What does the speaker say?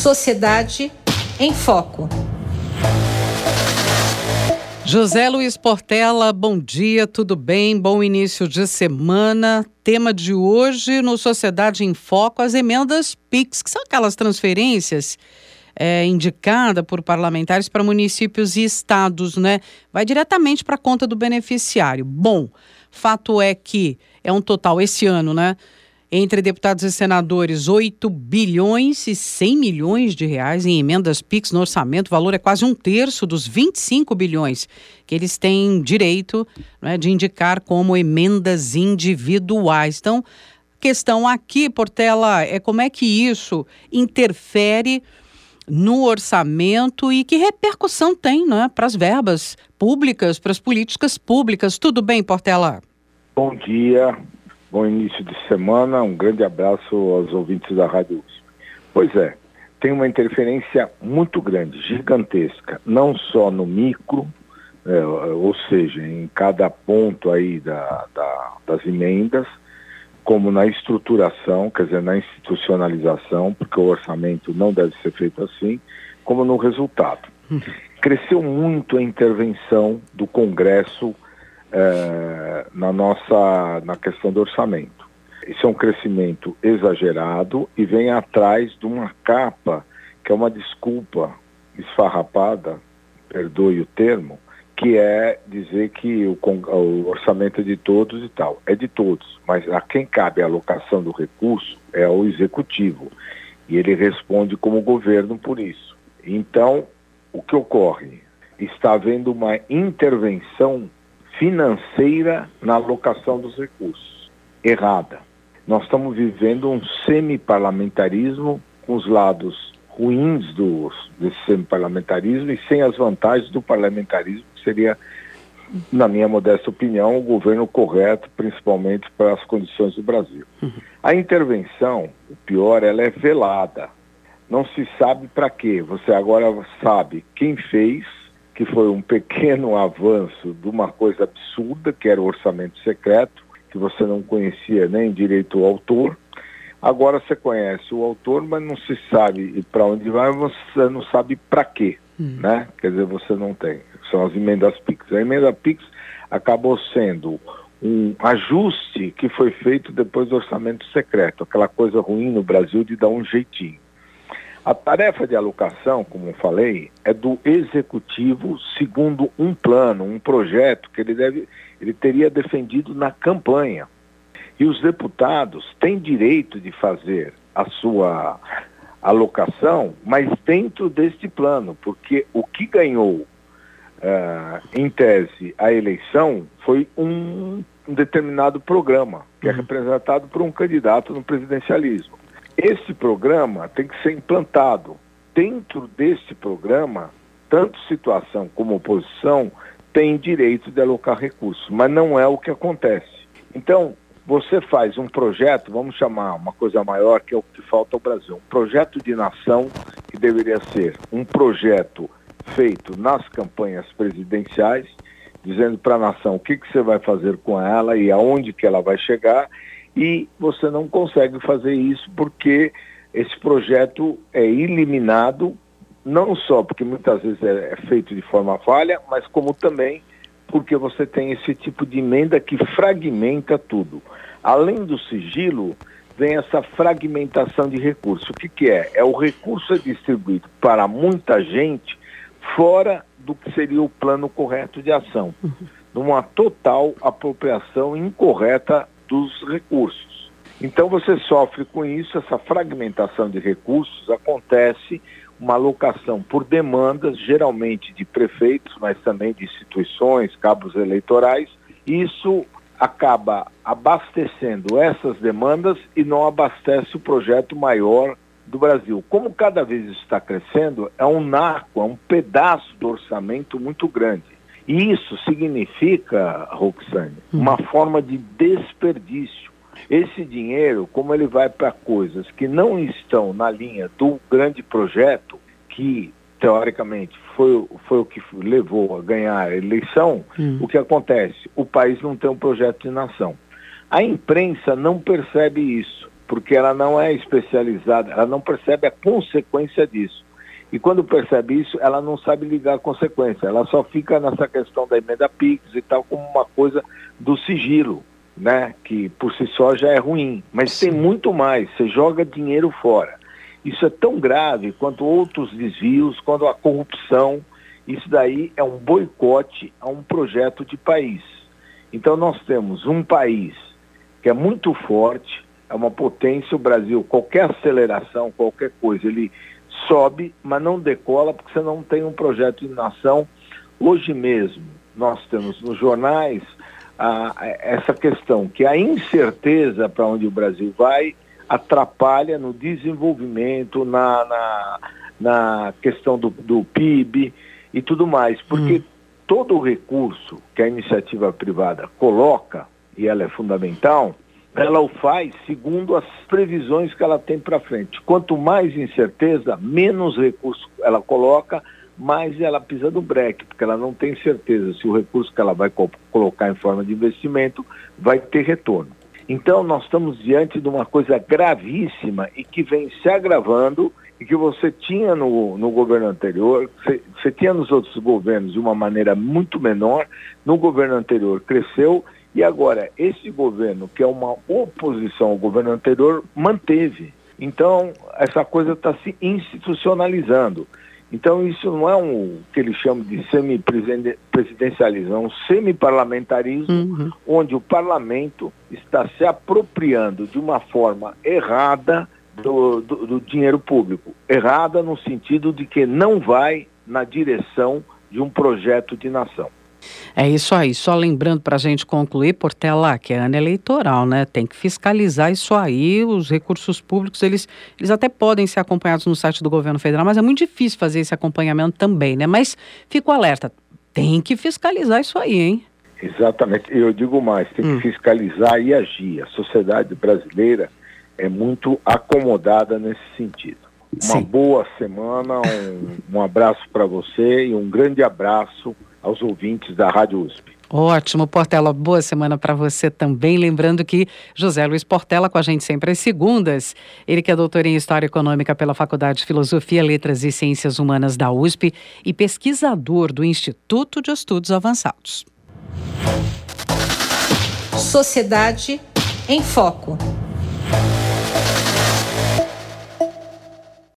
Sociedade em Foco. José Luiz Portela, bom dia, tudo bem? Bom início de semana. Tema de hoje no Sociedade em Foco, as emendas PIX, que são aquelas transferências é, indicada por parlamentares para municípios e estados, né? Vai diretamente para a conta do beneficiário. Bom, fato é que é um total esse ano, né? Entre deputados e senadores, 8 bilhões e 100 milhões de reais em emendas PIX no orçamento. O valor é quase um terço dos 25 bilhões que eles têm direito né, de indicar como emendas individuais. Então, questão aqui, Portela, é como é que isso interfere no orçamento e que repercussão tem né, para as verbas públicas, para as políticas públicas. Tudo bem, Portela? Bom dia, bom início de semana, um grande abraço aos ouvintes da Rádio USP. Pois é, tem uma interferência muito grande, gigantesca, não só no micro, é, ou seja, em cada ponto aí da, da, das emendas, como na estruturação, quer dizer, na institucionalização, porque o orçamento não deve ser feito assim, como no resultado. Cresceu muito a intervenção do Congresso eh, na nossa na questão do orçamento. Isso é um crescimento exagerado e vem atrás de uma capa que é uma desculpa esfarrapada, perdoe o termo, que é dizer que o, o, orçamento é de todos e tal. É de todos, mas a quem cabe a alocação do recurso é o executivo. E ele responde como governo por isso. Então, o que ocorre? Está havendo uma intervenção financeira na alocação dos recursos. Errada. Nós estamos vivendo um semi-parlamentarismo com os lados ruins do, desse semi-parlamentarismo e sem as vantagens do parlamentarismo seria, na minha modesta opinião, o governo correto, principalmente para as condições do Brasil. Uhum. A intervenção, o pior, ela é velada. Não se sabe para quê. Você agora sabe quem fez, que foi um pequeno avanço de uma coisa absurda, que era o orçamento secreto, que você não conhecia nem direito ao autor. Agora você conhece o autor, mas não se sabe para onde vai, você não sabe para quê, hum. né? Quer dizer, você não tem são as emendas PIX. A emenda PIX acabou sendo um ajuste que foi feito depois do orçamento secreto, aquela coisa ruim no Brasil de dar um jeitinho. A tarefa de alocação, como falei, é do executivo segundo um plano, um projeto que ele deve, ele teria defendido na campanha. E os deputados têm direito de fazer a sua alocação, mas dentro deste plano, porque o que ganhou uh, em tese, a eleição foi um, um determinado programa, que é uhum. representado por um candidato no presidencialismo. Esse programa tem que ser implantado. Dentro desse programa, tanto situação como oposição têm direito de alocar recursos, mas não é o que acontece. Então, você faz um projeto, vamos chamar uma coisa maior, que é o que falta ao Brasil, um projeto de nação que deveria ser um projeto feito nas campanhas presidenciais, dizendo para a nação o que, que você vai fazer com ela e aonde que ela vai chegar, e você não consegue fazer isso porque esse projeto é eliminado, não só porque muitas vezes é, é feito de forma falha, mas como também porque você tem esse tipo de emenda que fragmenta tudo. Além do sigilo, vem essa fragmentação de recursos. O que, que é? É o recurso distribuído para muita gente fora do que seria o plano correto de ação, uhum. numa total apropriação incorreta dos recursos. Então você sofre com isso, essa fragmentação de recursos acontece uma alocação por demandas, geralmente de prefeitos, mas também de instituições, cabos eleitorais. Isso acaba abastecendo essas demandas e não abastece o projeto maior do Brasil. Como cada vez está crescendo, é um narco, é um pedaço do orçamento muito grande. E isso significa, Roxane, hum. uma forma de desperdício. Esse dinheiro, como ele vai para coisas que não estão na linha do grande projeto, que teoricamente foi, foi o que levou a ganhar a eleição, hum. o que acontece? O país não tem um projeto de nação. A imprensa não percebe isso porque ela não é especializada, ela não percebe a consequência disso. E quando percebe isso, ela não sabe ligar a consequência, ela só fica nessa questão da emenda PIX e tal, como uma coisa do sigilo, né? Que por si só já é ruim. Mas Sim. tem muito mais, você joga dinheiro fora. Isso é tão grave quanto outros desvios, quanto a corrupção. Isso daí é um boicote a um projeto de país. Então nós temos um país que é muito forte, é uma potência, o Brasil, qualquer aceleração, qualquer coisa, ele sobe, mas não decola porque você não tem um projeto de nação. Hoje mesmo, nós temos nos jornais a, essa questão que a incerteza para onde o Brasil vai atrapalha no desenvolvimento, na, na, na questão do, do, PIB e tudo mais, porque hum. todo o recurso que a iniciativa privada coloca, e ela é fundamental, ela o faz segundo as previsões que ela tem para frente. Quanto mais incerteza, menos recurso ela coloca, mais ela pisa no breque, porque ela não tem certeza se o recurso que ela vai co colocar em forma de investimento vai ter retorno. Então nós estamos diante de uma coisa gravíssima e que vem se agravando e que você tinha no, no governo anterior, você, você tinha nos outros governos de uma maneira muito menor, no governo anterior cresceu e agora, esse governo, que é uma oposição ao governo anterior, manteve. Então, essa coisa está se institucionalizando. Então, isso não é um que eles chamam de semi-presidencialismo, é um semi-parlamentarismo, uhum. onde o parlamento está se apropriando de uma forma errada do, do, do dinheiro público. Errada no sentido de que não vai na direção de um projeto de nação. É isso aí. Só lembrando para a gente concluir, Portela, que é ano eleitoral, né? Tem que fiscalizar isso aí. Os recursos públicos, eles, eles até podem ser acompanhados no site do governo federal, mas é muito difícil fazer esse acompanhamento também, né? Mas fico alerta, tem que fiscalizar isso aí, hein? Exatamente. Eu digo mais, tem hum. que fiscalizar e agir. A sociedade brasileira é muito acomodada nesse sentido. Uma Sim. boa semana, um, um abraço para você e um grande abraço aos ouvintes da Rádio USP. Ótimo, Portela. Boa semana para você também. Lembrando que José Luiz Portela com a gente sempre às segundas. Ele que é doutor em História Econômica pela Faculdade de Filosofia, Letras e Ciências Humanas da USP e pesquisador do Instituto de Estudos Avançados. Sociedade em Foco.